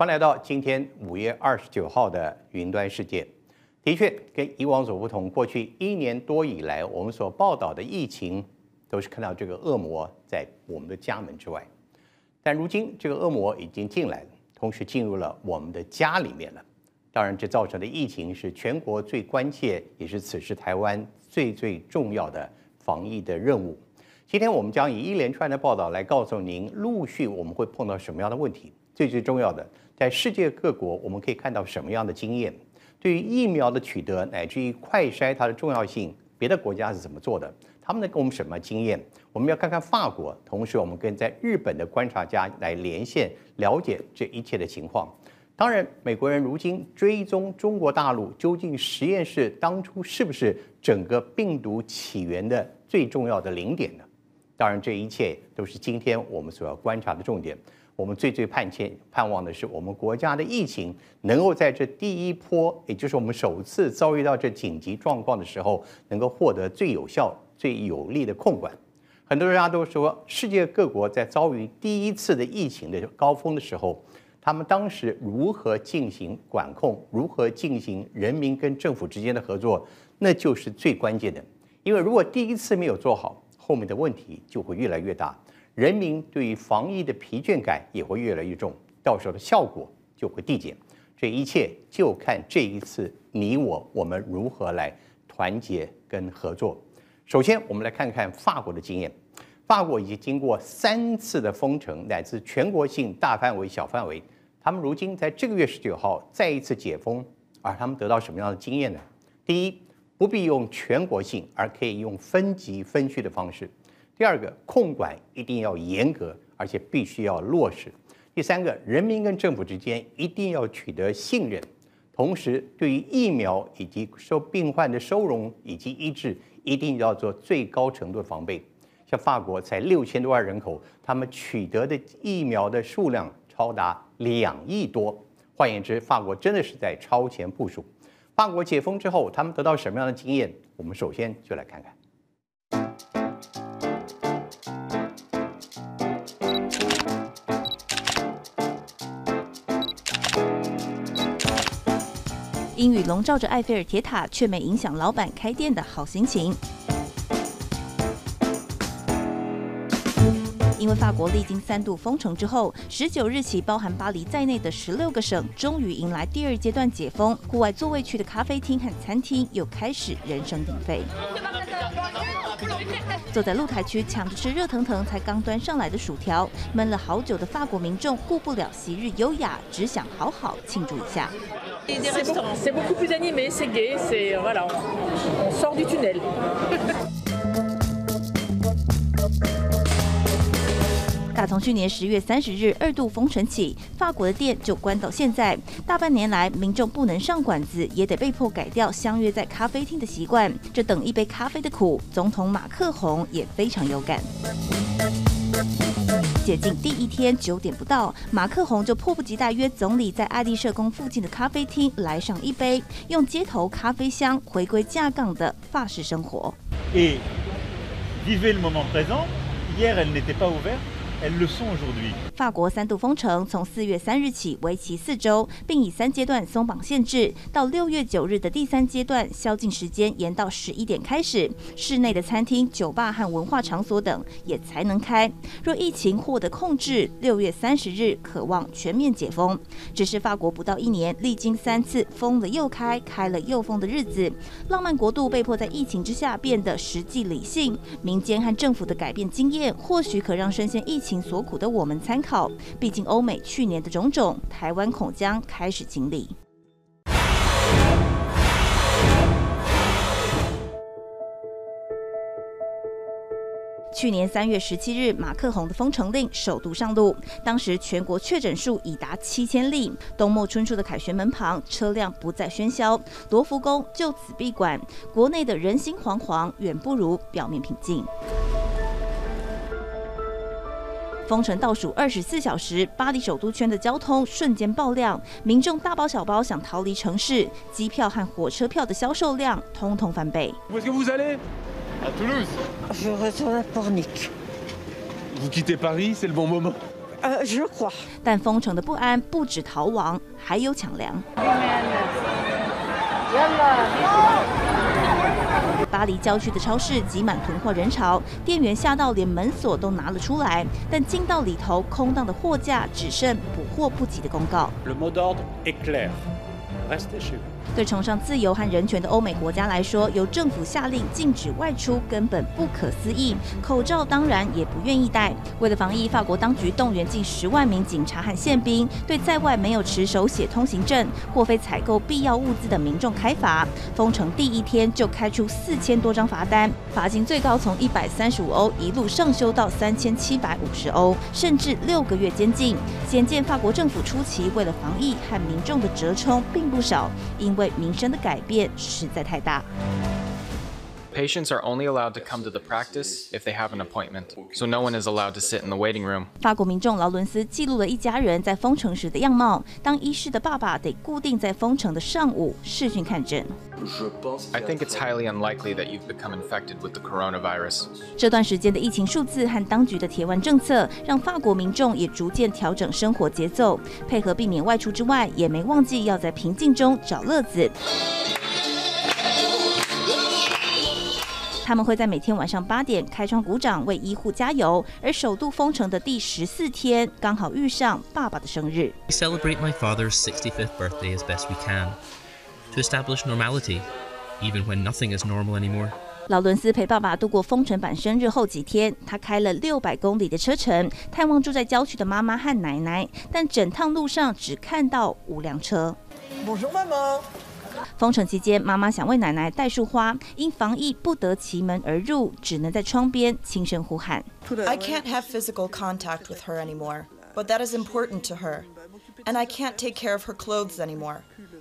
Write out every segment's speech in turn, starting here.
欢迎来到今天五月二十九号的云端世界。的确，跟以往所不同，过去一年多以来，我们所报道的疫情都是看到这个恶魔在我们的家门之外。但如今，这个恶魔已经进来了，同时进入了我们的家里面了。当然，这造成的疫情是全国最关切，也是此时台湾最最重要的防疫的任务。今天我们将以一连串的报道来告诉您，陆续我们会碰到什么样的问题。最最重要的，在世界各国，我们可以看到什么样的经验？对于疫苗的取得，乃至于快筛它的重要性，别的国家是怎么做的？他们能给我们什么经验？我们要看看法国，同时我们跟在日本的观察家来连线，了解这一切的情况。当然，美国人如今追踪中国大陆，究竟实验室当初是不是整个病毒起源的最重要的零点呢？当然，这一切都是今天我们所要观察的重点。我们最最盼切盼望的是，我们国家的疫情能够在这第一波，也就是我们首次遭遇到这紧急状况的时候，能够获得最有效、最有力的控管。很多人家都说，世界各国在遭遇第一次的疫情的高峰的时候，他们当时如何进行管控，如何进行人民跟政府之间的合作，那就是最关键的。因为如果第一次没有做好，后面的问题就会越来越大。人民对于防疫的疲倦感也会越来越重，到时候的效果就会递减。这一切就看这一次你我我们如何来团结跟合作。首先，我们来看看法国的经验。法国已经经过三次的封城，乃至全国性大范围、小范围，他们如今在这个月十九号再一次解封，而他们得到什么样的经验呢？第一，不必用全国性，而可以用分级分区的方式。第二个，控管一定要严格，而且必须要落实。第三个，人民跟政府之间一定要取得信任，同时对于疫苗以及受病患的收容以及医治，一定要做最高程度的防备。像法国才六千多万人口，他们取得的疫苗的数量超达两亿多。换言之，法国真的是在超前部署。法国解封之后，他们得到什么样的经验？我们首先就来看看。笼罩着埃菲尔铁塔，却没影响老板开店的好心情。因为法国历经三度封城之后，十九日起，包含巴黎在内的十六个省终于迎来第二阶段解封，户外座位区的咖啡厅和餐厅又开始人声鼎沸。坐在露台区抢着吃热腾腾才刚端上来的薯条，闷了好久的法国民众顾不了昔日优雅，只想好好庆祝一下。打从去年十月三十日二度封城起，法国的店就关到现在。大半年来，民众不能上馆子，也得被迫改掉相约在咖啡厅的习惯。这等一杯咖啡的苦，总统马克宏也非常有感。解禁第一天九点不到，马克宏就迫不及待约总理在爱丽舍宫附近的咖啡厅来上一杯，用街头咖啡香回归架杠的法式生活。法国三度封城，从四月三日起为期四周，并以三阶段松绑限制。到六月九日的第三阶段，宵禁时间延到十一点开始，室内的餐厅、酒吧和文化场所等也才能开。若疫情获得控制，六月三十日可望全面解封。只是法国不到一年，历经三次封了又开、开了又封的日子，浪漫国度被迫在疫情之下变得实际理性。民间和政府的改变经验，或许可让深陷疫情。情所苦的我们参考，毕竟欧美去年的种种，台湾恐将开始经历。去年三月十七日，马克宏的封城令首度上路，当时全国确诊数已达七千例。冬末春初的凯旋门旁，车辆不再喧嚣，罗浮宫就此闭馆，国内的人心惶惶，远不如表面平静。封城倒数二十四小时，巴黎首都圈的交通瞬间爆量，民众大包小包想逃离城市，机票和火车票的销售量通通翻倍。但封城的不安不止逃亡，还有抢粮。巴黎郊区的超市挤满囤货人潮，店员吓到连门锁都拿了出来，但进到里头，空荡的货架只剩补货不及的公告。对崇尚自由和人权的欧美国家来说，由政府下令禁止外出根本不可思议。口罩当然也不愿意戴。为了防疫，法国当局动员近十万名警察和宪兵，对在外没有持手写通行证或非采购必要物资的民众开罚。封城第一天就开出四千多张罚单，罚金最高从一百三十五欧一路上修到三千七百五十欧，甚至六个月监禁。显见法国政府初期为了防疫和民众的折冲并不少，因为民生的改变实在太大。Patients are only allowed to come to the practice if they have an appointment, so no one is allowed to sit in the waiting room. 法国民众劳伦斯记录了一家人在封城时的样貌。当医师的爸爸得固定在封城的上午视讯看诊。I think it's highly unlikely that you've become infected with the coronavirus. 这段时间的疫情数字和当局的铁腕政策，让法国民众也逐渐调整生活节奏，配合避免外出之外，也没忘记要在平静中找乐子。他们会在每天晚上八点开窗鼓掌，为医护加油。而首度封城的第十四天，刚好遇上爸爸的生日。We celebrate my father's 65th birthday as best we can to establish normality, even when nothing is normal anymore. 劳伦斯陪爸爸度过封城版生日后几天，他开了六百公里的车程，探望住在郊区的妈妈和奶奶。但整趟路上只看到五辆车。Bonjour, maman. 封城期间，妈妈想为奶奶带束花，因防疫不得其门而入，只能在窗边轻声呼喊。I can't have physical contact with her anymore, but that is important to her, and I can't take care of her clothes anymore.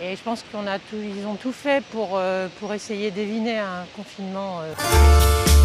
Et je pense qu'on a tout, ils ont tout fait pour, euh, pour essayer d'éviner un confinement. Euh.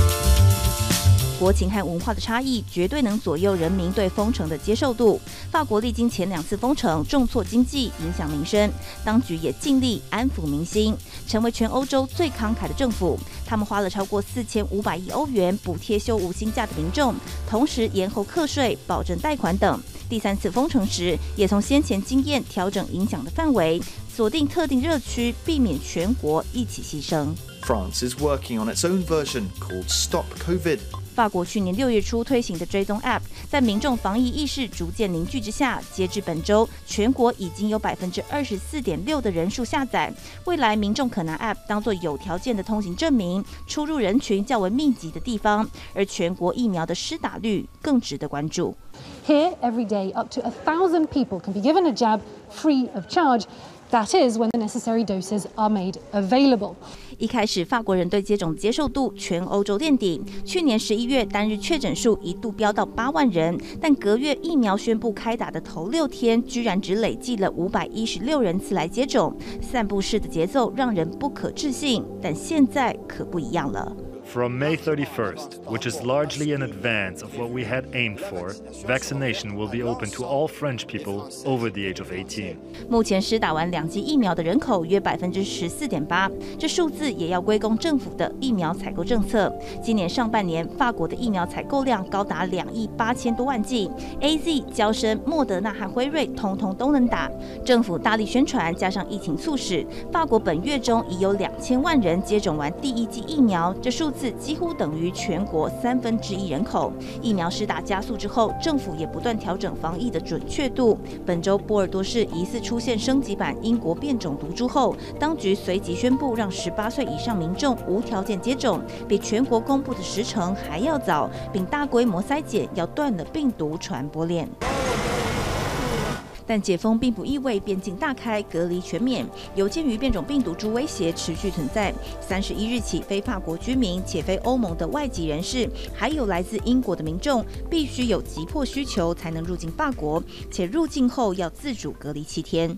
国情和文化的差异绝对能左右人民对封城的接受度。法国历经前两次封城，重挫经济，影响民生，当局也尽力安抚民心，成为全欧洲最慷慨的政府。他们花了超过四千五百亿欧元补贴休无薪假的民众，同时延后课税、保证贷款等。第三次封城时，也从先前经验调整影响的范围，锁定特定热区，避免全国一起牺牲。France is working on its own version called Stop COVID. 法国去年六月初推行的追踪 App，在民众防疫意识逐渐凝聚之下，截至本周，全国已经有百分之二十四点六的人数下载。未来，民众可拿 App 当作有条件的通行证明，出入人群较为密集的地方。而全国疫苗的施打率更值得关注。Here, every day, up to a thousand people can be given a jab free of charge. That is when the necessary doses are made available. 一开始，法国人对接种接受度全欧洲垫底。去年十一月，单日确诊数一度飙到八万人，但隔月疫苗宣布开打的头六天，居然只累计了五百一十六人次来接种，散步式的节奏让人不可置信。但现在可不一样了。From May 31st, which is largely in advance of what we had aimed for, vaccination will be open to all French people over the age of 18. 目前施打完两剂疫苗的人口约百分之十四点八，这数字也要归功政府的疫苗采购政策。今年上半年，法国的疫苗采购量高达两亿八千多万剂，AZ、交生、莫德纳和辉瑞通通都能打。政府大力宣传，加上疫情促使，法国本月中已有两千万人接种完第一剂疫苗，这数字。几乎等于全国三分之一人口。疫苗施打加速之后，政府也不断调整防疫的准确度。本周波尔多市疑似出现升级版英国变种毒株后，当局随即宣布让十八岁以上民众无条件接种，比全国公布的时程还要早，并大规模筛检，要断了病毒传播链。但解封并不意味边境大开、隔离全免。有鉴于变种病毒株威胁持续存在，三十一日起，非法国居民且非欧盟的外籍人士，还有来自英国的民众，必须有急迫需求才能入境法国，且入境后要自主隔离七天。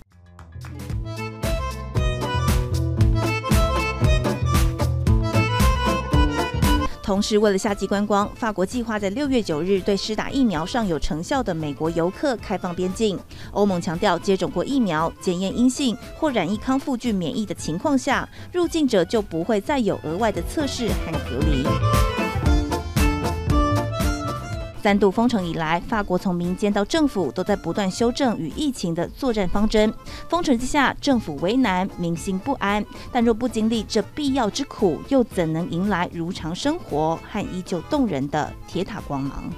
同时，为了夏季观光，法国计划在六月九日对施打疫苗尚有成效的美国游客开放边境。欧盟强调，接种过疫苗、检验阴性或染疫康复具免疫的情况下，入境者就不会再有额外的测试和隔离。三度封城以来，法国从民间到政府都在不断修正与疫情的作战方针。封城之下，政府为难，民心不安。但若不经历这必要之苦，又怎能迎来如常生活和依旧动人的铁塔光芒？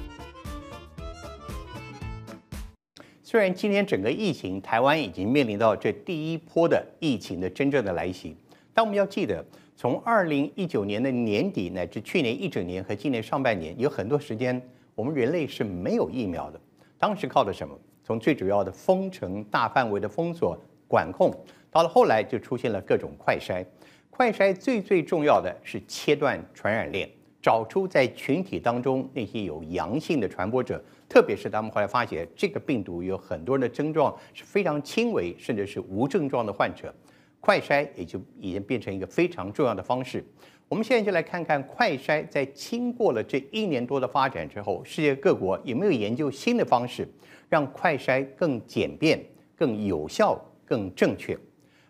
虽然今天整个疫情，台湾已经面临到这第一波的疫情的真正的来袭，但我们要记得，从二零一九年的年底乃至去年一整年和今年上半年，有很多时间。我们人类是没有疫苗的，当时靠的什么？从最主要的封城、大范围的封锁管控，到了后来就出现了各种快筛。快筛最最重要的是切断传染链，找出在群体当中那些有阳性的传播者，特别是他们后来发现这个病毒有很多人的症状是非常轻微，甚至是无症状的患者，快筛也就已经变成一个非常重要的方式。我们现在就来看看快筛，在经过了这一年多的发展之后，世界各国有没有研究新的方式，让快筛更简便、更有效、更正确？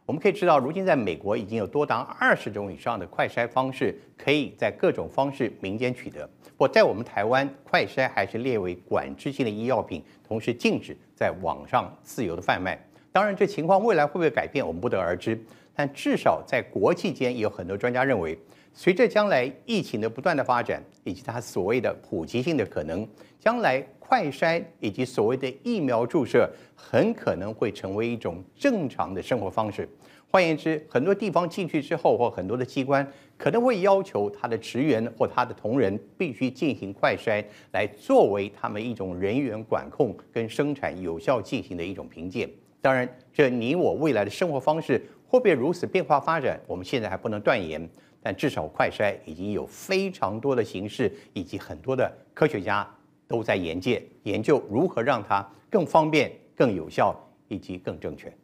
我们可以知道，如今在美国已经有多达二十种以上的快筛方式，可以在各种方式民间取得。不过，在我们台湾，快筛还是列为管制性的医药品，同时禁止在网上自由的贩卖。当然，这情况未来会不会改变，我们不得而知。但至少在国际间，也有很多专家认为。随着将来疫情的不断的发展，以及它所谓的普及性的可能，将来快筛以及所谓的疫苗注射，很可能会成为一种正常的生活方式。换言之，很多地方进去之后，或很多的机关可能会要求他的职员或他的同仁必须进行快筛，来作为他们一种人员管控跟生产有效进行的一种凭借。当然，这你我未来的生活方式会不会如此变化发展，我们现在还不能断言。但至少快筛已经有非常多的形式，以及很多的科学家都在研究研究如何让它更方便、更有效以及更正确。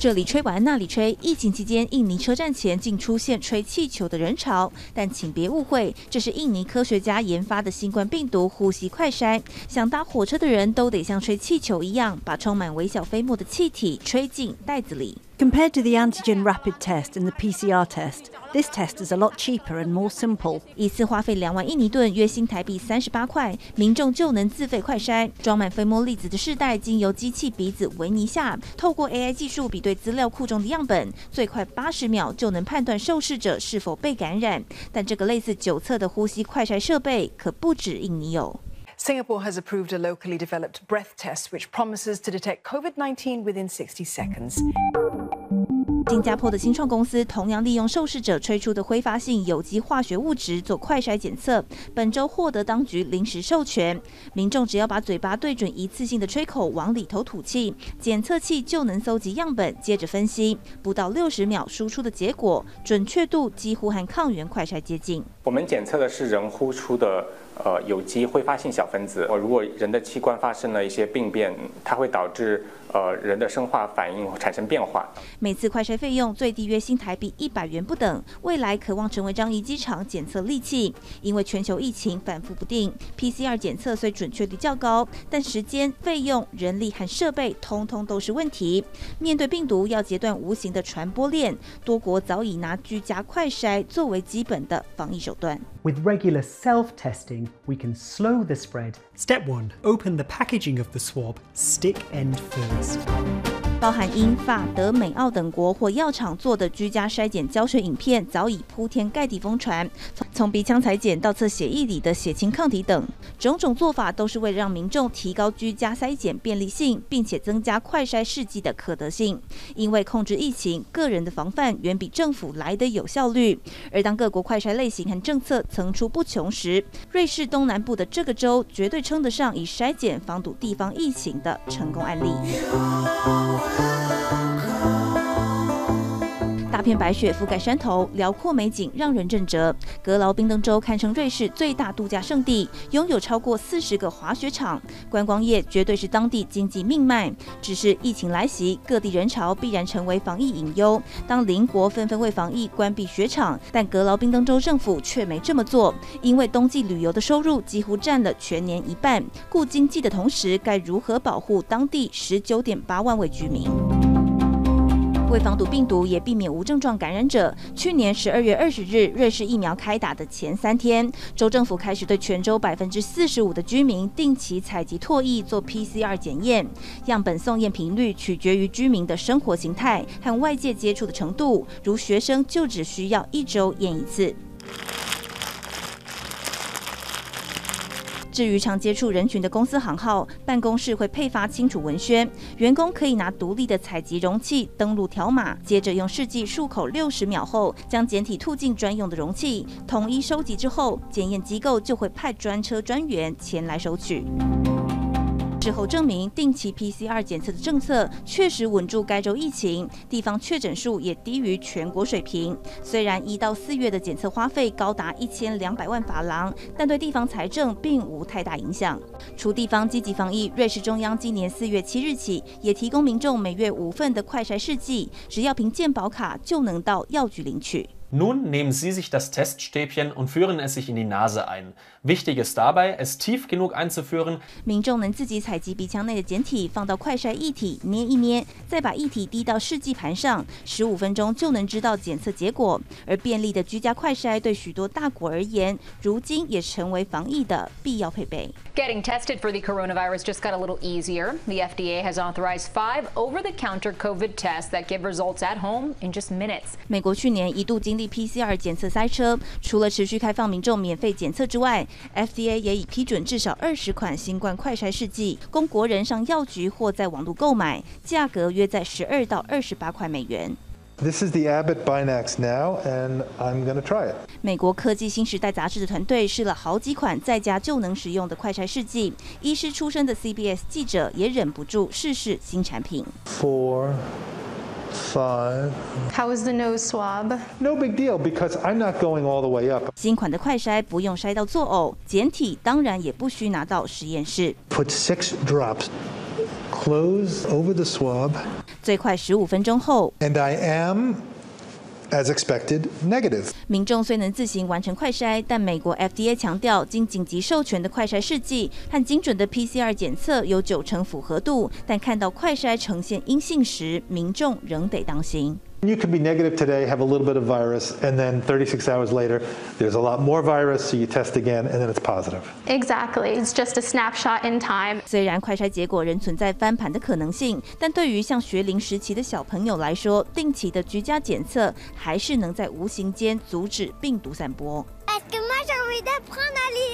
这里吹完那里吹，疫情期间，印尼车站前竟出现吹气球的人潮。但请别误会，这是印尼科学家研发的新冠病毒呼吸快筛。想搭火车的人都得像吹气球一样，把充满微小飞沫的气体吹进袋子里。Compared to the antigen rapid test and the PCR test, this test is a lot cheaper and more simple. 一次花费两万印尼盾，约新台币三十八块，民众就能自费快筛。装满飞沫粒子的试袋，经由机器鼻子维尼下，透过 AI 技术比对资料库中的样本，最快八十秒就能判断受试者是否被感染。但这个类似酒测的呼吸快筛设备，可不止印尼有。Singapore has approved a locally developed breath test, which promises to detect COVID-19 within 60 seconds. 新加坡的新创公司同样利用受试者吹出的挥发性有机化学物质做快筛检测，本周获得当局临时授权。民众只要把嘴巴对准一次性的吹口往里头吐气，检测器就能搜集样本，接着分析，不到六十秒输出的结果，准确度几乎和抗原快筛接近。我们检测的是人呼出的。呃，有机挥发性小分子。我，如果人的器官发生了一些病变，它会导致呃人的生化反应产生变化。每次快筛费用最低约新台币一百元不等。未来渴望成为樟宜机场检测利器，因为全球疫情反复不定，PCR 检测虽准确率较高，但时间、费用、人力和设备通通都是问题。面对病毒，要截断无形的传播链，多国早已拿居家快筛作为基本的防疫手段。With regular self-testing, we can slow the spread. Step one: open the packaging of the swab, stick end first. 包含英法德美澳等国或药厂做的居家筛检教学影片早已铺天盖地疯传。从鼻腔采检到测血液里的血清抗体等，种种做法都是为了让民众提高居家筛检便利性，并且增加快筛试剂的可得性。因为控制疫情，个人的防范远比政府来得有效率。而当各国快筛类型和政策层出不穷时，瑞士东南部的这个州绝对称得上以筛检防堵地方疫情的成功案例。大片白雪覆盖山头，辽阔美景让人震折。格劳宾登州堪称瑞士最大度假胜地，拥有超过四十个滑雪场，观光业绝对是当地经济命脉。只是疫情来袭，各地人潮必然成为防疫隐忧。当邻国纷纷为防疫关闭雪场，但格劳宾登州政府却没这么做，因为冬季旅游的收入几乎占了全年一半。顾经济的同时，该如何保护当地十九点八万位居民？为防堵病毒，也避免无症状感染者，去年十二月二十日，瑞士疫苗开打的前三天，州政府开始对全州百分之四十五的居民定期采集唾液做 PCR 检验，样本送验频率取决于居民的生活形态和外界接触的程度，如学生就只需要一周验一次。至于常接触人群的公司行号，办公室会配发清楚文宣，员工可以拿独立的采集容器登录条码，接着用试剂漱口六十秒后，将检体吐进专用的容器，统一收集之后，检验机构就会派专车专员前来收取。事后证明，定期 PCR 检测的政策确实稳住该州疫情，地方确诊数也低于全国水平。虽然一到四月的检测花费高达一千两百万法郎，但对地方财政并无太大影响。除地方积极防疫，瑞士中央今年四月七日起也提供民众每月五份的快筛试剂，只要凭健保卡就能到药局领取。Nun nehmen Sie sich das Teststäbchen und führen es sich in die Nase ein. Wichtig ist dabei, es tief genug einzuführen. 民众能自己采集鼻腔内的检体，放到快筛液体捏一捏，再把液体滴到试剂盘上，十五分钟就能知道检测结果。而便利的居家快筛对许多大国而言，如今也成为防疫的必要配备。Getting tested for the coronavirus just got a little easier. The FDA has authorized five over-the-counter COVID tests that give results at home in just minutes. 美国去年一度经 PCR 检测塞车，除了持续开放民众免费检测之外，FDA 也已批准至少二十款新冠快筛试剂，供国人上药局或在网络购买，价格约在十二到二十八块美元。This is the Abbott Binax now, and I'm going to try it. 美国科技新时代杂志的团队试了好几款在家就能使用的快筛试剂，医师出身的 CBS 记者也忍不住试试新产品。Four. Five. How was the nose swab? No big deal because I'm not going all the way up. 新款的快筛不用筛到作呕，检体当然也不需拿到实验室。Put six drops. Close over the swab. 最快十五分钟后。And I am. As expected, negative. 民众虽能自行完成快筛，但美国 FDA 强调，经紧急授权的快筛试剂和精准的 PCR 检测有九成符合度，但看到快筛呈现阴性时，民众仍得当心。You could be negative today, have a little bit of virus, and then 36 hours later, there's a lot more virus, so you test again, and then it's positive. Exactly, it's just a snapshot in time. 虽然快筛结果仍存在翻盘的可能性，但对于像学龄时期的小朋友来说，定期的居家检测还是能在无形间阻止病毒散播。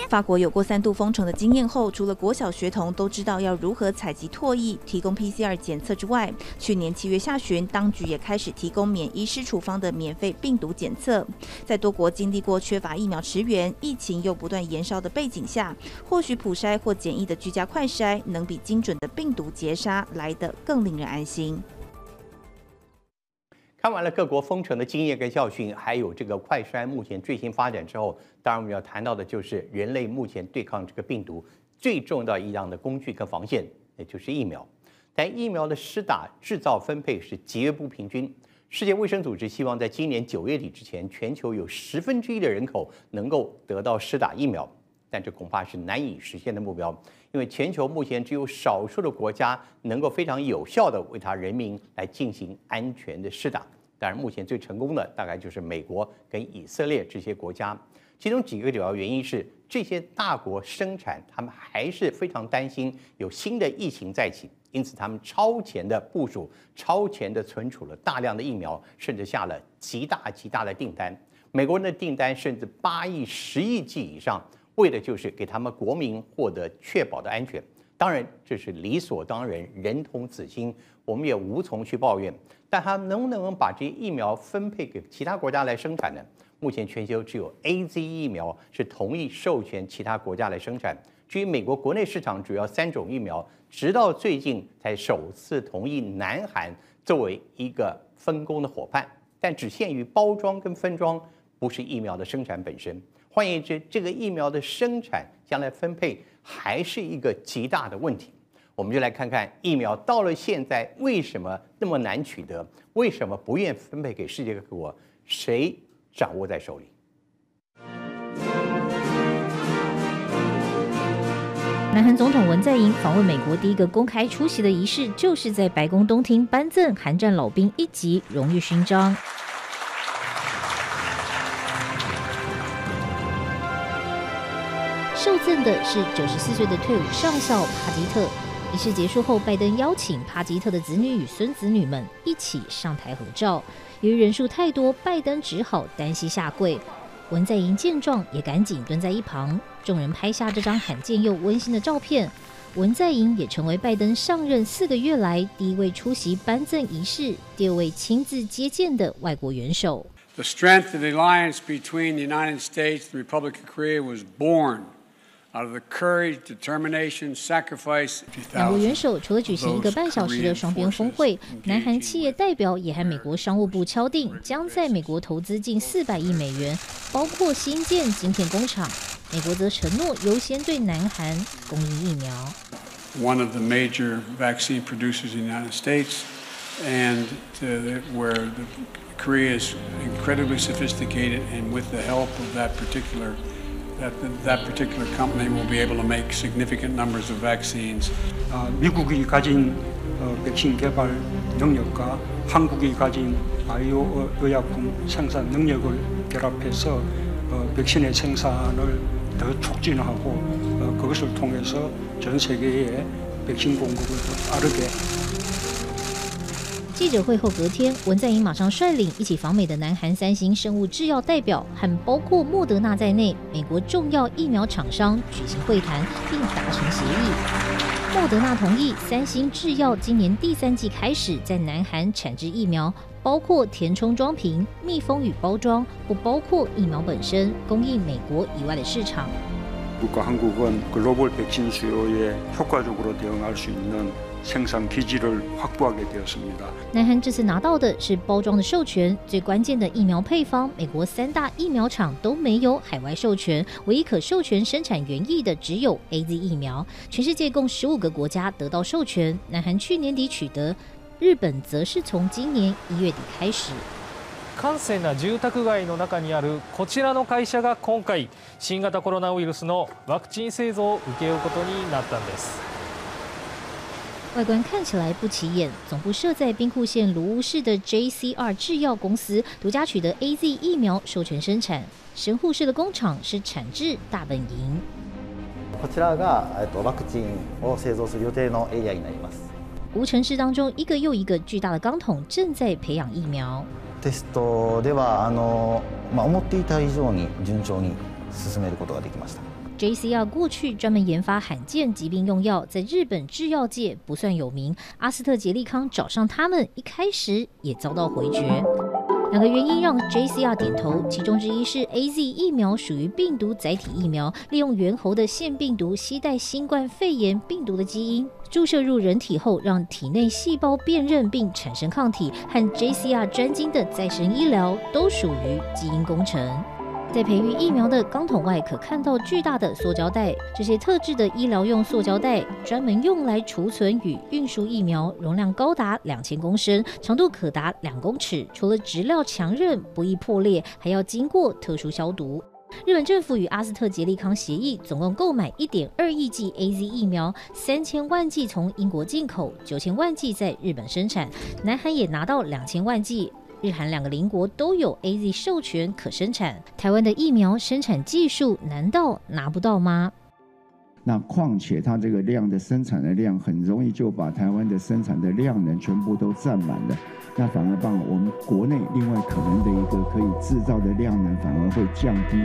法国有过三度封城的经验后，除了国小学童都知道要如何采集唾液、提供 PCR 检测之外，去年七月下旬，当局也开始提供免医师处方的免费病毒检测。在多国经历过缺乏疫苗驰援、疫情又不断延烧的背景下，或许普筛或简易的居家快筛，能比精准的病毒截杀来得更令人安心。看完了各国封城的经验跟教训，还有这个快筛目前最新发展之后，当然我们要谈到的就是人类目前对抗这个病毒最重要一样的工具跟防线，也就是疫苗。但疫苗的施打、制造、分配是极为不平均。世界卫生组织希望在今年九月底之前，全球有十分之一的人口能够得到施打疫苗，但这恐怕是难以实现的目标，因为全球目前只有少数的国家能够非常有效地为他人民来进行安全的施打。当然，目前最成功的大概就是美国跟以色列这些国家。其中几个主要原因是，这些大国生产，他们还是非常担心有新的疫情再起，因此他们超前的部署、超前的存储了大量的疫苗，甚至下了极大极大的订单。美国人的订单甚至八亿、十亿剂以上，为的就是给他们国民获得确保的安全。当然，这是理所当然，人同此心，我们也无从去抱怨。但他能不能把这些疫苗分配给其他国家来生产呢？目前全球只有 AZ 疫苗是同意授权其他国家来生产。至于美国国内市场主要三种疫苗，直到最近才首次同意南韩作为一个分工的伙伴，但只限于包装跟分装，不是疫苗的生产本身。换言之，这个疫苗的生产将来分配还是一个极大的问题。我们就来看看疫苗到了现在为什么那么难取得，为什么不愿分配给世界各国，谁掌握在手里？南韩总统文在寅访问美国第一个公开出席的仪式，就是在白宫东厅颁赠韩战老兵一级荣誉勋章。赠的是九十四岁的退伍上校帕基特。仪式结束后，拜登邀请帕基特的子女与孙子女们一起上台合照。由于人数太多，拜登只好单膝下跪。文在寅见状，也赶紧蹲在一旁。众人拍下这张罕见又温馨的照片。文在寅也成为拜登上任四个月来第一位出席颁赠仪式、第二位亲自接见的外国元首。The strength of the alliance between the United States and the Republic of Korea was born 两国元首除了举行一个半小时的双边峰会，南韩企业代表也和美国商务部敲定，将在美国投资近四百亿美元，包括新建晶片工厂。美国则承诺优先对南韩供应疫苗。One of the major vaccine producers in the United States, and where the Korea is incredibly sophisticated, and with the help of that particular Vaccines. 미국이 가진 백신 개발 능력과 한국이 가진 바이오 의약품 생산 능력을 결합해서 백신의 생산을 더 촉진하고 그것을 통해서 전 세계에 백신 공급을 더 빠르게 记者会后隔天，文在寅马上率领一起访美的南韩三星生物制药代表和包括莫德纳在内美国重要疫苗厂商举行会谈，并达成协议。莫德纳同意三星制药今年第三季开始在南韩产制疫苗，包括填充装瓶、密封与包装，不包括疫苗本身，供应美国以外的市场。如果韩国跟 global 백신수요에효과적으로대응할수있는 南韩这次拿到的是包装的授权，最关键的疫苗配方，美国三大疫苗厂都没有海外授权，唯一可授权生产原液的只有 AZ 疫苗。全世界共十五个国家得到授权，南韩去年底取得，日本则是从今年一月底开始。住宅街の中にあるこちらの会社が今回新型コロナウイルスのワクチン製造を受けようことになったんです。外观看起来不起眼，总部设在兵库县芦乌市的 JCR 制药公司独家取得 AZ 疫苗授权生产。神户市的工厂是产制大本营。こちらがえっとワクチンを制造する予定のエリアになります。无尘室当中，一个又一个巨大的钢桶正在培养疫苗。テストではあのまあ思っていた以上に顺调に进めることができました。 JCR 过去专门研发罕见疾病用药，在日本制药界不算有名。阿斯特捷利康找上他们，一开始也遭到回绝。两个原因让 JCR 点头，其中之一是 AZ 疫苗属于病毒载体疫苗，利用猿猴的腺病毒携带新冠肺炎病毒的基因，注射入人体后，让体内细胞辨认并产生抗体，和 JCR 专精的再生医疗都属于基因工程。在培育疫苗的钢桶外，可看到巨大的塑胶袋。这些特制的医疗用塑胶袋，专门用来储存与运输疫苗，容量高达两千公升，长度可达两公尺。除了质料强韧、不易破裂，还要经过特殊消毒。日本政府与阿斯特捷利康协议，总共购买一点二亿剂 AZ 疫苗，三千万剂从英国进口，九千万剂在日本生产。南韩也拿到两千万剂。日韩两个邻国都有 AZ 授权可生产，台湾的疫苗生产技术难道拿不到吗？那况且它这个量的生产的量很容易就把台湾的生产的量能全部都占满了，那反而帮我们国内另外可能的一个可以制造的量能反而会降低。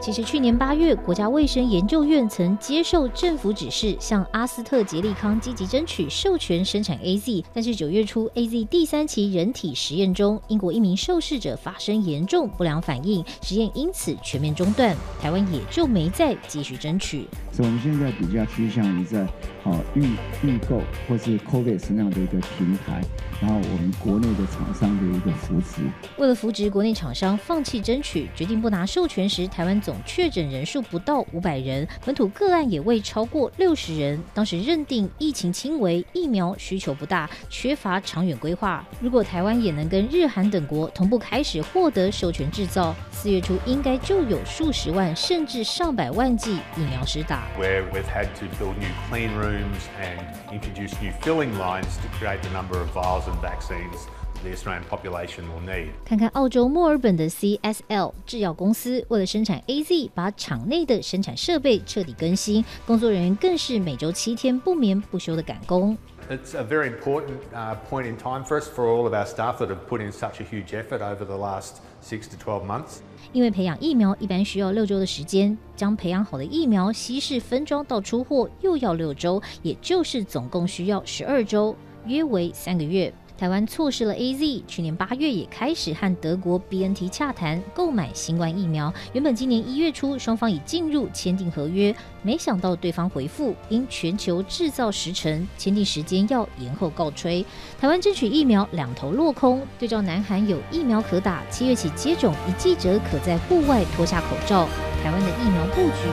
其实去年八月，国家卫生研究院曾接受政府指示，向阿斯特捷利康积极争取授权生产 AZ。但是九月初，AZ 第三期人体实验中，英国一名受试者发生严重不良反应，实验因此全面中断。台湾也就没再继续争取。所以我们现在比较趋向于在啊预预购或是 COVAX 那样的一个平台，然后我们国内的厂商的一个扶持。为了扶植国内厂商放弃争取，决定不拿授权时，台湾总确诊人数不到五百人，本土个案也未超过六十人。当时认定疫情轻微，疫苗需求不大，缺乏长远规划。如果台湾也能跟日韩等国同步开始获得授权制造，四月初应该就有数十万甚至上百万剂疫苗施打。Where we've had to build new clean rooms and introduce new filling lines to create the number of vials and vaccines the Australian population will need. 看看澳洲墨尔本的 CSL 制药公司，为了生产 AZ，把厂内的生产设备彻底更新，工作人员更是每周七天不眠不休的赶工。It's a very important uh, point in time for us, for all of our staff that have put in such a huge effort over the last six to twelve months. 因为培养疫苗一般需要六周的时间，将培养好的疫苗稀释分装到出货又要六周，也就是总共需要十二周，约为三个月。台湾错失了 AZ，去年八月也开始和德国 BNT 洽谈购买新冠疫苗。原本今年一月初双方已进入签订合约，没想到对方回复因全球制造时程，签订时间要延后告吹。台湾争取疫苗两头落空。对照南韩有疫苗可打，七月起接种，一记者可在户外脱下口罩。台湾的疫苗布局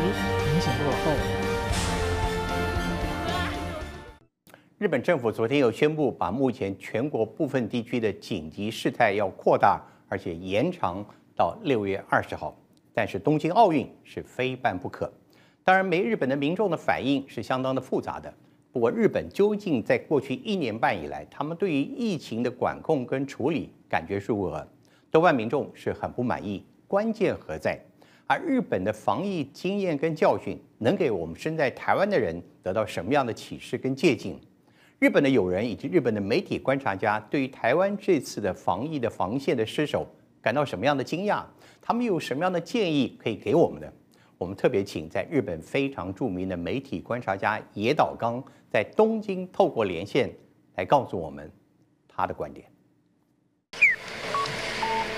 明显落后。日本政府昨天又宣布，把目前全国部分地区的紧急事态要扩大，而且延长到六月二十号。但是东京奥运是非办不可。当然，没日本的民众的反应是相当的复杂的。不过，日本究竟在过去一年半以来，他们对于疫情的管控跟处理感觉如何？多半民众是很不满意。关键何在？而日本的防疫经验跟教训，能给我们身在台湾的人得到什么样的启示跟借鉴？日本的友人以及日本的媒体观察家，对于台湾这次的防疫的防线的失守，感到什么样的惊讶？他们有什么样的建议可以给我们的？我们特别请在日本非常著名的媒体观察家野岛刚，在东京透过连线来告诉我们他的观点。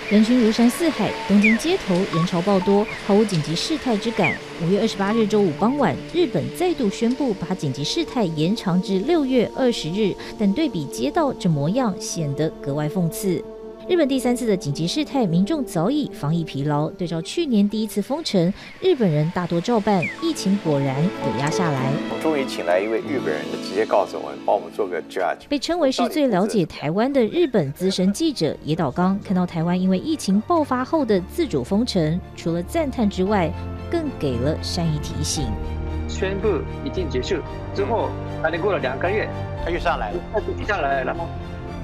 人群如山似海，东京街头人潮爆多，毫无紧急事态之感。五月二十八日周五傍晚，日本再度宣布把紧急事态延长至六月二十日，但对比街道这模样，显得格外讽刺。日本第三次的紧急事态，民众早已防疫疲劳。对照去年第一次封城，日本人大多照办，疫情果然有压下来。我终于请来一位日本人，直接告诉我们，帮我们做个 judge。被称为是最了解台湾的日本资深记者野岛刚，看到台湾因为疫情爆发后的自主封城，除了赞叹之外，更给了善意提醒。宣布已经结束之后，还能过了两个月，他又上来了，他就下来了。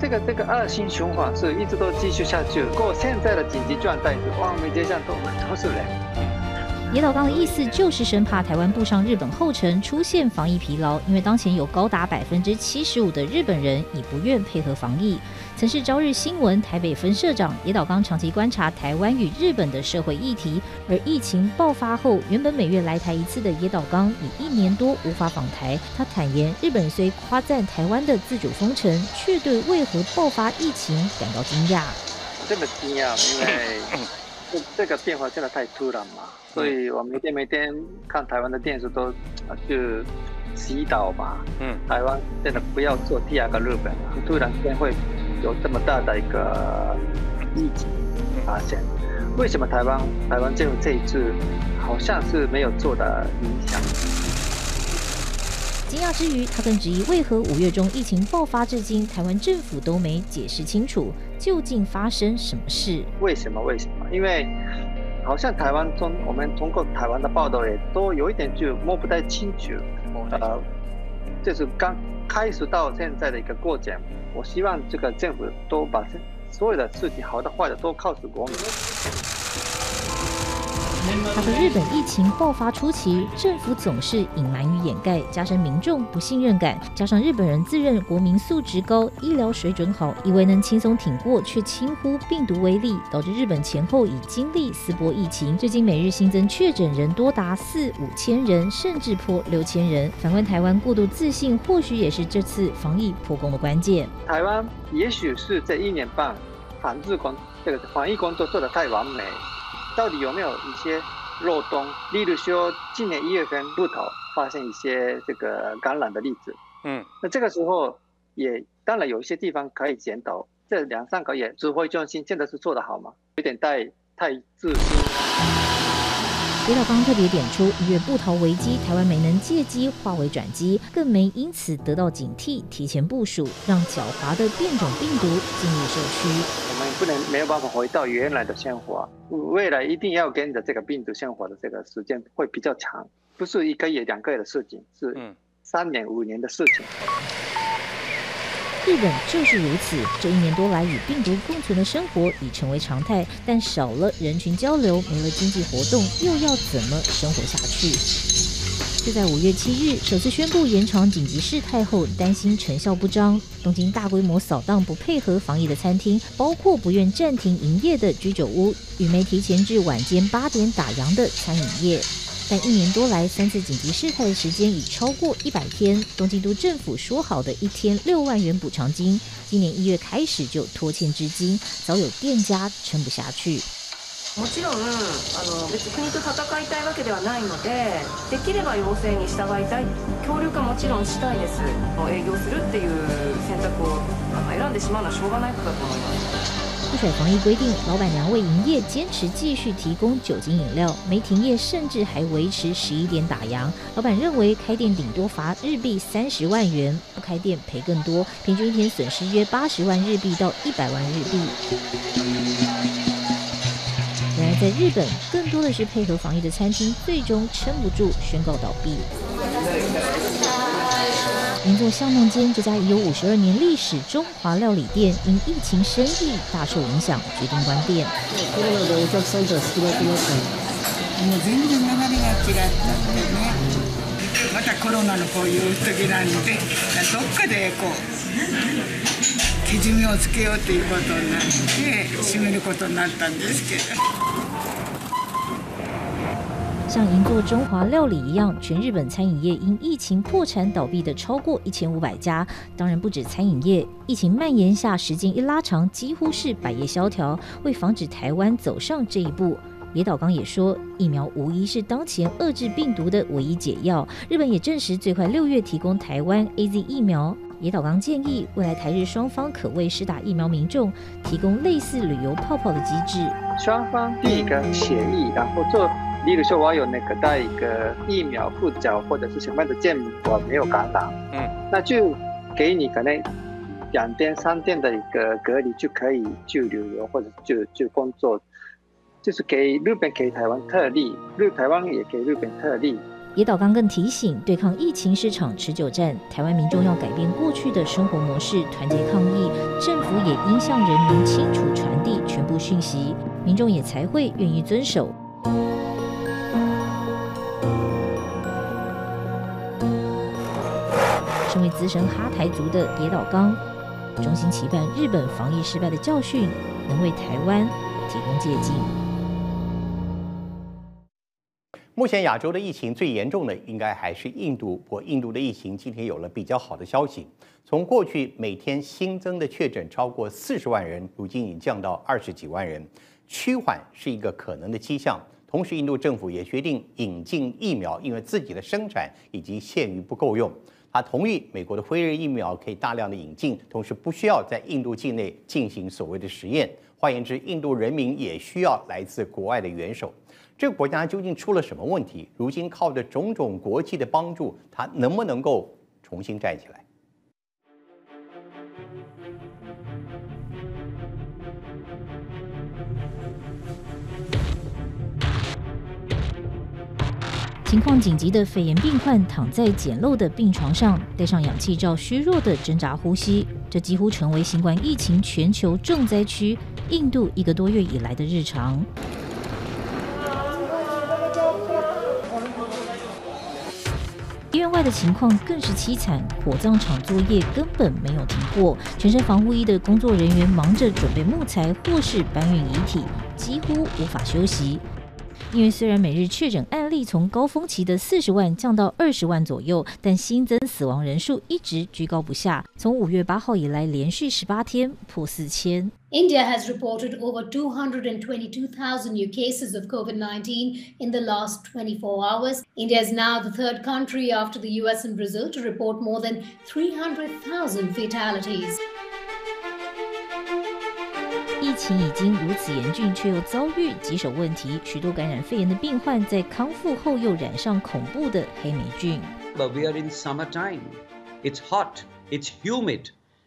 这个这个恶性循环是一直都继续下去。过现在的紧急状态是望梅街上都都是人。野岛刚的意思就是生怕台湾步上日本后尘，出现防疫疲劳，因为当前有高达百分之七十五的日本人已不愿配合防疫。曾是朝日新闻台北分社长，野岛刚长期观察台湾与日本的社会议题，而疫情爆发后，原本每月来台一次的野岛刚已一年多无法访台。他坦言，日本虽夸赞台湾的自主封城，却对为何爆发疫情感到惊讶。这么惊讶，因为这这个变化真的太突然嘛。所以我每天每天看台湾的电视都就祈祷吧。嗯，台湾真的不要做第二个日本了。突然间会有这么大的一个疫情发现，为什么台湾台湾政府这一次好像是没有做的影响？之余，他更质疑为何五月中疫情爆发至今，台湾政府都没解释清楚究竟发生什么事？为什么？为什么？因为。好像台湾中，我们通过台湾的报道也都有一点就摸不太清楚，呃，就是刚开始到现在的一个过程，我希望这个政府都把所有的事情好的坏的都告诉国民。他说，日本疫情爆发初期，政府总是隐瞒与掩盖，加深民众不信任感。加上日本人自认国民素质高、医疗水准好，以为能轻松挺过，却轻忽病毒威力，导致日本前后已经历四波疫情。最近每日新增确诊人多达四五千人，甚至破六千人。反观台湾过度自信，或许也是这次防疫破功的关键。台湾也许是这一年半防治工这个防疫工作做得太完美。到底有没有一些漏洞？例如说，今年一月份部头发现一些这个感染的例子，嗯，那这个时候也当然有一些地方可以检讨。这两三个月指挥中心真的是做得好吗？有点太太自信。野岛刚特别点出，一月部桃危机，台湾没能借机化为转机，更没因此得到警惕，提前部署，让狡猾的变种病毒进入社区。不能没有办法回到原来的生活，未来一定要跟着这个病毒生活的这个时间会比较长，不是一个月、两个月的事情，是三年、五年的事情。日本就是如此，这一年多来与病毒共存的生活已成为常态，但少了人群交流，没了经济活动，又要怎么生活下去？就在五月七日首次宣布延长紧急事态后，担心成效不彰，东京大规模扫荡不配合防疫的餐厅，包括不愿暂停营业的居酒屋，与没提前至晚间八点打烊的餐饮业。但一年多来，三次紧急事态的时间已超过一百天。东京都政府说好的一天六万元补偿金，今年一月开始就拖欠至今，早有店家撑不下去。もちろん、あの别に国と戦いたいわけではないので、できれば要请に従いたい、协力はもちろんしたいです。営业するっていう选択を选んでしまうのはしょうがないことだと思います。不甩防疫规定，老板娘为营业坚持继续提供酒精饮料，没停业，甚至还维持十一点打烊。老板认为开店顶多罚日币三十万元，不开店赔更多，平均一天损失约八十万日币到一百万日币。在日本，更多的是配合防疫的餐厅，最终撑不住，宣告倒闭。名作巷弄间这家已有五十二年历史中华料理店，因疫情生意大受影响，决定关店。像银座中华料理一样，全日本餐饮业因疫情破产倒闭的超过一千五百家。当然不止餐饮业，疫情蔓延下，时间一拉长，几乎是百业萧条。为防止台湾走上这一步，野岛刚也说，疫苗无疑是当前遏制病毒的唯一解药。日本也证实最快六月提供台湾 AZ 疫苗。野岛刚建议，未来台日双方可为施打疫苗民众提供类似旅游泡泡的机制。双方第一个协议，然后做。例如说，我有那个带一个疫苗护照，或者是什么样的证明，我没有感染，嗯，那就给你可能两天、三天的一个隔离，就可以去旅游或者就就工作，就是给日本给台湾特例，日台湾也给日本特例。野岛刚更提醒，对抗疫情是场持久战，台湾民众要改变过去的生活模式，团结抗疫，政府也应向人民清楚传递全部讯息，民众也才会愿意遵守。身为资深哈台族的野岛刚，衷心期盼日本防疫失败的教训能为台湾提供借鉴。目前亚洲的疫情最严重的应该还是印度，不过印度的疫情今天有了比较好的消息，从过去每天新增的确诊超过四十万人，如今已降到二十几万人，趋缓是一个可能的迹象。同时，印度政府也决定引进疫苗，因为自己的生产以及限于不够用。他同意美国的辉瑞疫苗可以大量的引进，同时不需要在印度境内进行所谓的实验。换言之，印度人民也需要来自国外的援手。这个国家究竟出了什么问题？如今靠着种种国际的帮助，他能不能够重新站起来？情况紧急的肺炎病患躺在简陋的病床上，戴上氧气罩，虚弱的挣扎呼吸。这几乎成为新冠疫情全球重灾区印度一个多月以来的日常。外的情况更是凄惨，火葬场作业根本没有停过，全身防护衣的工作人员忙着准备木材或是搬运遗体，几乎无法休息。因为虽然每日确诊案例从高峰期的四十万降到二十万左右，但新增死亡人数一直居高不下。从五月八号以来，连续十八天破四千。India has reported over 222,000 new cases of COVID-19 in the last 24 hours. India is now the third country after the US and Brazil to report more than 300,000 fatalities. 疫情已经如此严峻，却又遭遇棘手问题。许多感染肺炎的病患在康复后又染上恐怖的黑霉菌。But we are in summertime. It's hot. It's humid.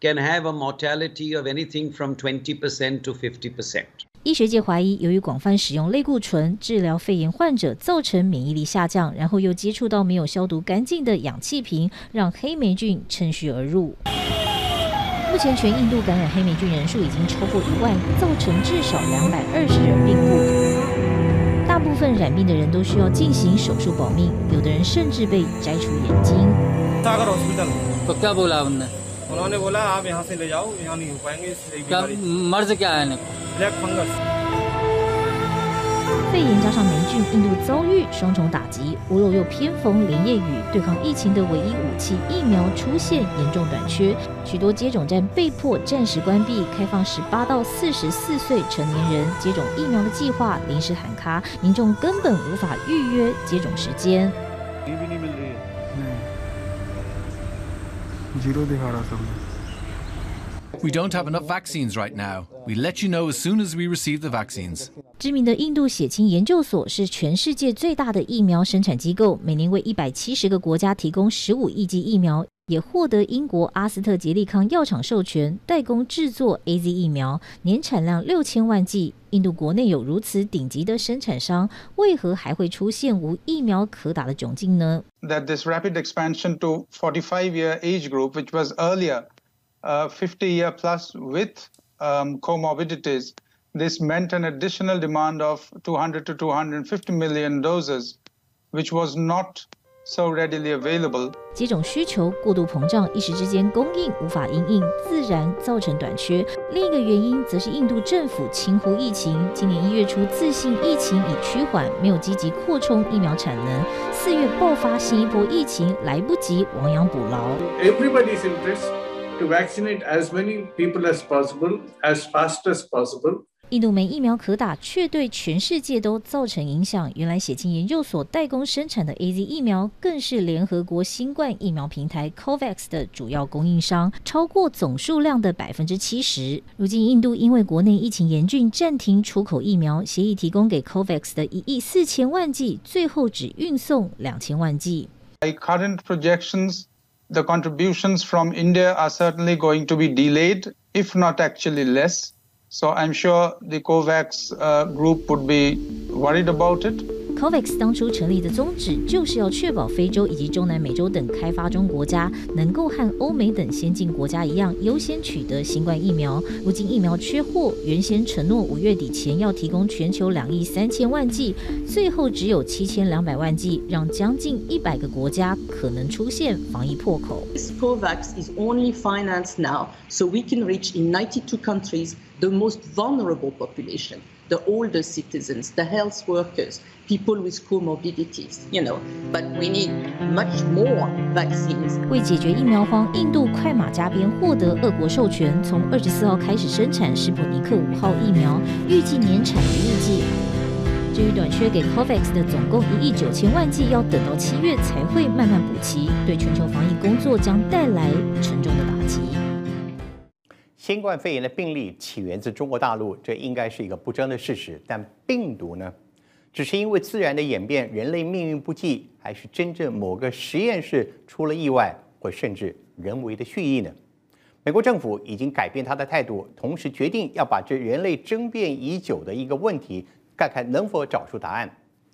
can have a mortality of anything from 20% to 50%. 医学界怀疑，由于广泛使用类固醇治疗肺炎患者，造成免疫力下降，然后又接触到没有消毒干净的氧气瓶，让黑霉菌趁虚而入。目前，全印度感染黑霉菌人数已经超过一万，造成至少两百二十人病故。大部分染病的人都需要进行手术保命，有的人甚至被摘除眼睛。肺炎加上霉菌，印度遭遇双重打击。屋漏又偏逢连夜雨，对抗疫情的唯一武器疫苗出现严重短缺，许多接种站被迫暂时关闭，开放十八到四十四岁成年人接种疫苗的计划临时喊卡，民众根本无法预约接种时间。We don't have enough vaccines right now. We let you know as soon as we receive the vaccines. 知名的印度血清研究所是全世界最大的疫苗生产机构，每年为一百七十个国家提供十五亿剂疫苗，也获得英国阿斯特捷利康药厂授权代工制作 AZ 疫苗，年产量六千万剂。印度国内有如此顶级的生产商，为何还会出现无疫苗可打的窘境呢？That this rapid expansion to 45-year age group, which was earlier. Uh, 50 year plus with comorbidities. This meant an additional demand of 200 to 250 million doses, which was not so readily available. 几种需求过度膨胀，一时之间供应无法因应，自然造成短缺。另一个原因则是印度政府轻忽疫情，今年一月初自信疫情已趋缓，没有积极扩充疫苗产能。四月爆发新一波疫情，来不及亡羊补牢。Everybody's interest. To vaccinate as many people as possible, as fast as possible. 印度没疫苗可打，却对全世界都造成影响。原来血清研究所代工生产的 AZ 疫苗，更是联合国新冠疫苗平台 COVAX 的主要供应商，超过总数量的百分之七十。如今，印度因为国内疫情严峻，暂停出口疫苗，协议提供给 COVAX 的一亿四千万剂，最后只运送两千万剂。Current projections. The contributions from India are certainly going to be delayed, if not actually less. So I'm sure the COVAX uh, group would be worried about it. COVAX 当初成立的宗旨就是要确保非洲以及中南美洲等开发中国家能够和欧美等先进国家一样优先取得新冠疫苗。如今疫苗缺货，原先承诺五月底前要提供全球两亿三千万剂，最后只有七千两百万剂，让将近一百个国家可能出现防疫破口。This COVAX is only financed now, so we can reach in 92 countries the most vulnerable population, the older citizens, the health workers. People with comorbidities, you know, but we need much more vaccines. 为解决疫苗荒，印度快马加鞭获得俄国授权，从二十四号开始生产史普尼克五号疫苗，预计年产一亿剂。至于短缺给 COVAX 的总共一亿九千万剂，要等到七月才会慢慢补齐，对全球防疫工作将带来沉重的打击。新冠肺炎的病例起源自中国大陆，这应该是一个不争的事实，但病毒呢？只是因为自然的演变，人类命运不济，还是真正某个实验室出了意外，或甚至人为的蓄意呢？美国政府已经改变他的态度，同时决定要把这人类争辩已久的一个问题，看看能否找出答案。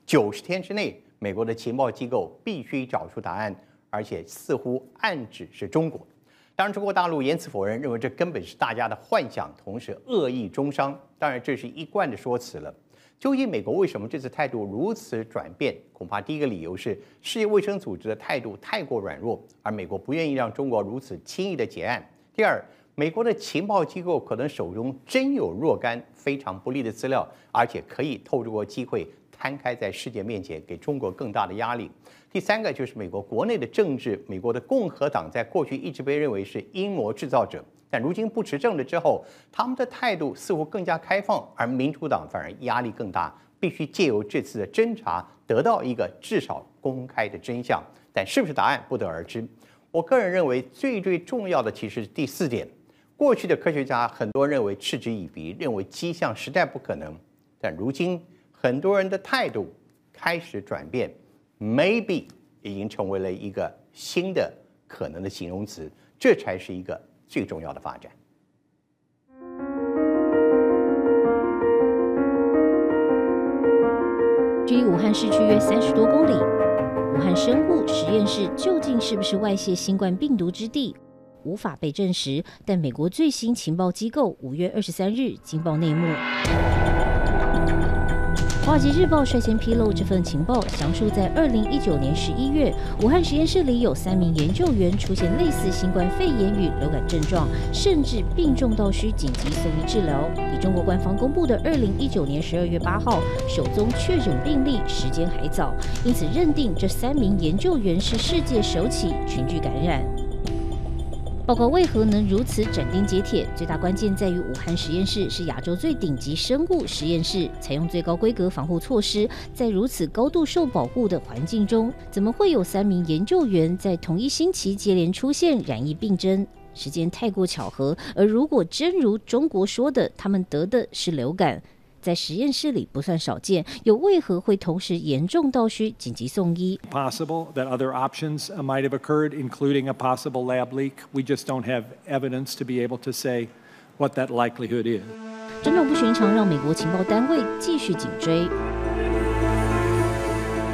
九十天之内，美国的情报机构必须找出答案，而且似乎暗指是中国。当然，中国大陆严词否认，认为这根本是大家的幻想，同时恶意中伤。当然，这是一贯的说辞了。究竟美国为什么这次态度如此转变？恐怕第一个理由是世界卫生组织的态度太过软弱，而美国不愿意让中国如此轻易的结案。第二，美国的情报机构可能手中真有若干非常不利的资料，而且可以透过机会摊开在世界面前，给中国更大的压力。第三个就是美国国内的政治，美国的共和党在过去一直被认为是阴谋制造者，但如今不执政了之后，他们的态度似乎更加开放，而民主党反而压力更大，必须借由这次的侦查得到一个至少公开的真相，但是不是答案不得而知。我个人认为最最重要的其实是第四点。过去的科学家很多认为嗤之以鼻，认为迹象实在不可能。但如今很多人的态度开始转变，maybe 已经成为了一个新的可能的形容词，这才是一个最重要的发展。距离武汉市区约三十多公里。武汉生物实验室究竟是不是外泄新冠病毒之地，无法被证实。但美国最新情报机构五月二十三日惊爆内幕。《华尔街日报》率先披露这份情报，详述在二零一九年十一月，武汉实验室里有三名研究员出现类似新冠肺炎与流感症状，甚至病重到需紧急送医治疗。比中国官方公布的二零一九年十二月八号首宗确诊病例时间还早，因此认定这三名研究员是世界首起群聚感染。报告为何能如此斩钉截铁？最大关键在于武汉实验室是亚洲最顶级生物实验室，采用最高规格防护措施，在如此高度受保护的环境中，怎么会有三名研究员在同一星期接连出现染疫病征？时间太过巧合。而如果真如中国说的，他们得的是流感。在实验室里不算少见，又为何会同时严重到需紧急送医？Possible that other options might have occurred, including a possible lab leak. We just don't have evidence to be able to say what that likelihood is. 种种不寻常让美国情报单位继续紧追。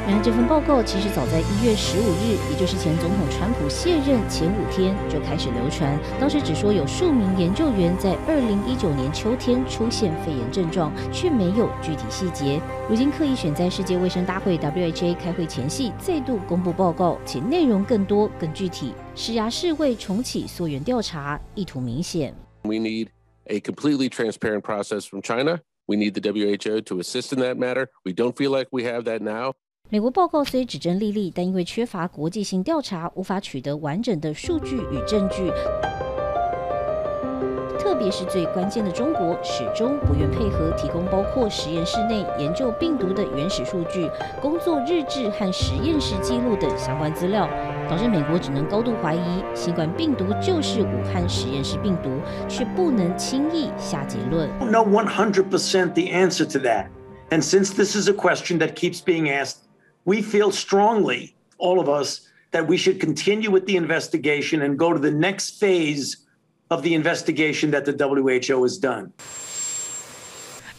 然而，这份报告其实早在一月十五日，也就是前总统川普卸任前五天就开始流传。当时只说有数名研究员在二零一九年秋天出现肺炎症状，却没有具体细节。如今刻意选在世界卫生大会 （WHA） 开会前夕再度公布报告，且内容更多、更具体，实牙示卫重启溯源调查，意图明显。We need a completely transparent process from China. We need the WHO to assist in that matter. We don't feel like we have that now. 美国报告虽指证历历，但因为缺乏国际性调查，无法取得完整的数据与证据。特别是最关键的中国，始终不愿配合提供包括实验室内研究病毒的原始数据、工作日志和实验室记录等相关资料，导致美国只能高度怀疑新冠病毒就是武汉实验室病毒，却不能轻易下结论。No one hundred percent the answer to that, and since this is a question that keeps being asked. We feel strongly, all of us, that we should continue with the investigation and go to the next phase of the investigation that the WHO has done.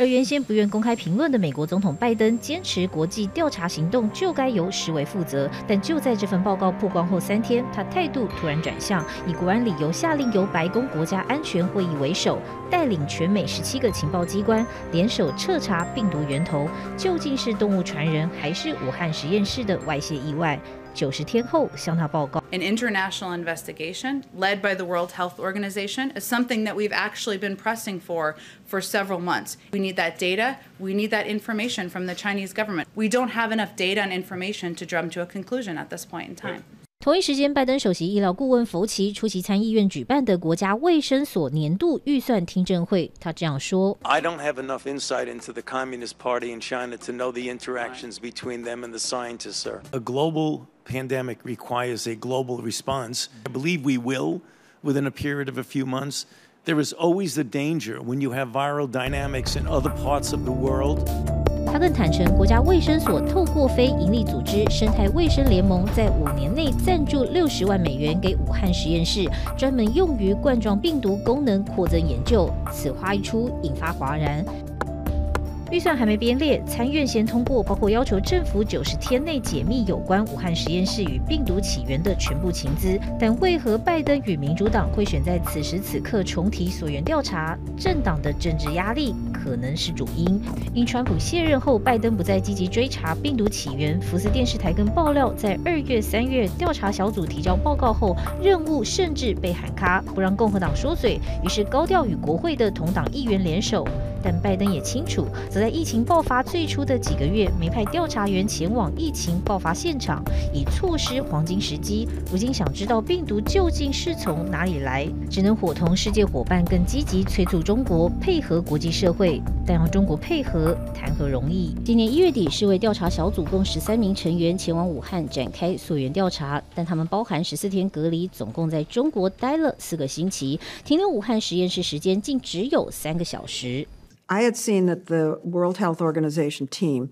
而原先不愿公开评论的美国总统拜登坚持国际调查行动就该由实为负责，但就在这份报告曝光后三天，他态度突然转向，以国安理由下令由白宫国家安全会议为首，带领全美十七个情报机关联手彻查病毒源头，究竟是动物传人还是武汉实验室的外泄意外？九十天后向他报告。An international investigation led by the World Health Organization is something that we've actually been pressing for for several months. We need that data. We need that information from the Chinese government. We don't have enough data and information to jump to a conclusion at this point in time. 同一时间，拜登首席医疗顾问福奇出席参议院举办的国家卫生所年度预算听证会，他这样说：“I don't have enough insight into the Communist Party in China to know the interactions between them and the scientists, sir. A global pandemic requires a global response. I believe we will within a period of a few months. There is always the danger when you have viral dynamics in other parts of the world.” 他更坦承，国家卫生所透过非营利组织生态卫生联盟，在五年内赞助六十万美元给武汉实验室，专门用于冠状病毒功能扩增研究。此话一出，引发哗然。预算还没编列，参院先通过，包括要求政府九十天内解密有关武汉实验室与病毒起源的全部情资。但为何拜登与民主党会选在此时此刻重提溯源调查？政党的政治压力可能是主因。因川普卸任后，拜登不再积极追查病毒起源。福斯电视台更爆料，在二月、三月调查小组提交报告后，任务甚至被喊卡，不让共和党说嘴。于是高调与国会的同党议员联手。但拜登也清楚，则在疫情爆发最初的几个月，没派调查员前往疫情爆发现场，以错失黄金时机。如今想知道病毒究竟是从哪里来，只能伙同世界伙伴更积极催促中国配合国际社会。但让中国配合，谈何容易？今年一月底，世卫调查小组共十三名成员前往武汉展开溯源调查，但他们包含十四天隔离，总共在中国待了四个星期，停留武汉实验室时间竟只有三个小时。I had seen that the World Health Organization team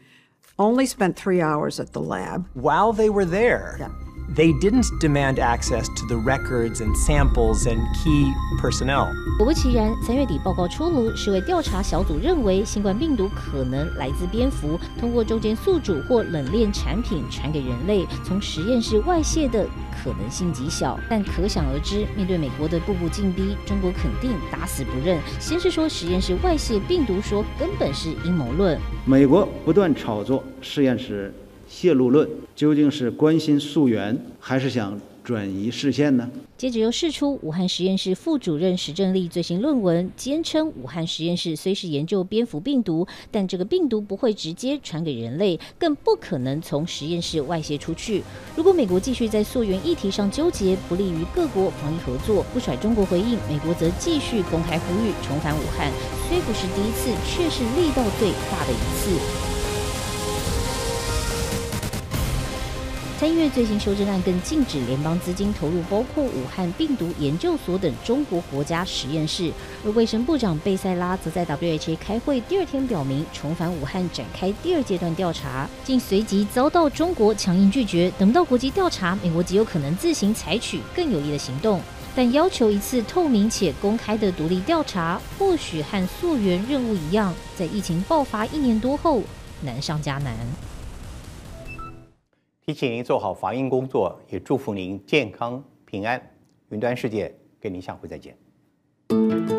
only spent three hours at the lab. While they were there, yeah. They didn't demand access to the records and samples and key personnel. 果不其然，三月底报告出炉，世卫调查小组认为新冠病毒可能来自蝙蝠，通过中间宿主或冷链产品传给人类，从实验室外泄的可能性极小。但可想而知，面对美国的步步进逼，中国肯定打死不认。先是说实验室外泄病毒说根本是阴谋论，美国不断炒作实验室泄露论，究竟是关心溯源，还是想转移视线呢？接着又释出武汉实验室副主任石正丽最新论文，坚称武汉实验室虽是研究蝙蝠病毒，但这个病毒不会直接传给人类，更不可能从实验室外泄出去。如果美国继续在溯源议题上纠结，不利于各国防疫合作，不甩中国回应，美国则继续公开呼吁重返武汉，虽不是第一次，却是力道最大的一次。参议院最新修正案更禁止联邦资金投入包括武汉病毒研究所等中国国家实验室，而卫生部长贝塞拉则在 WHA 开会第二天表明，重返武汉展开第二阶段调查，竟随即遭到中国强硬拒绝。等不到国际调查，美国极有可能自行采取更有力的行动，但要求一次透明且公开的独立调查，或许和溯源任务一样，在疫情爆发一年多后难上加难。提醒您做好防疫工作也祝福您健康平安。云端世界跟您下回再见。